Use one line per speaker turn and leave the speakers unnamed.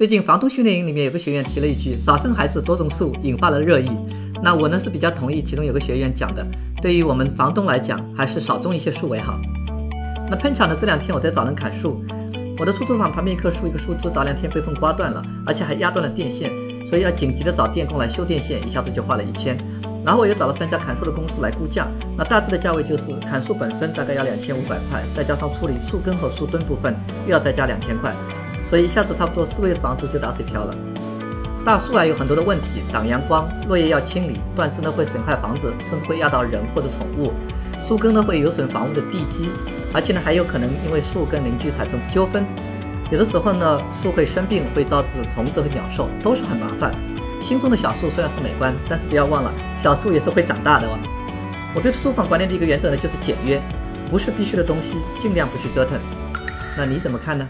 最近房东训练营里面有个学员提了一句“少生孩子多种树”，引发了热议。那我呢是比较同意其中有个学员讲的，对于我们房东来讲，还是少种一些树为好。那碰巧呢这两天我在找人砍树，我的出租房旁边一棵树，一个树枝早两天被风刮断了，而且还压断了电线，所以要紧急的找电工来修电线，一下子就花了一千。然后我又找了三家砍树的公司来估价，那大致的价位就是砍树本身大概要两千五百块，再加上处理树根和树墩部分，又要再加两千块。所以一下子差不多四个月的房租就打水漂了。大树啊有很多的问题，挡阳光，落叶要清理，断枝呢会损害房子，甚至会压到人或者宠物。树根呢会有损房屋的地基，而且呢还有可能因为树跟邻居产生纠纷。有的时候呢树会生病，会招致虫子和鸟兽，都是很麻烦。心中的小树虽然是美观，但是不要忘了，小树也是会长大的哦。我对租房管理的一个原则呢就是简约，不是必须的东西尽量不去折腾。那你怎么看呢？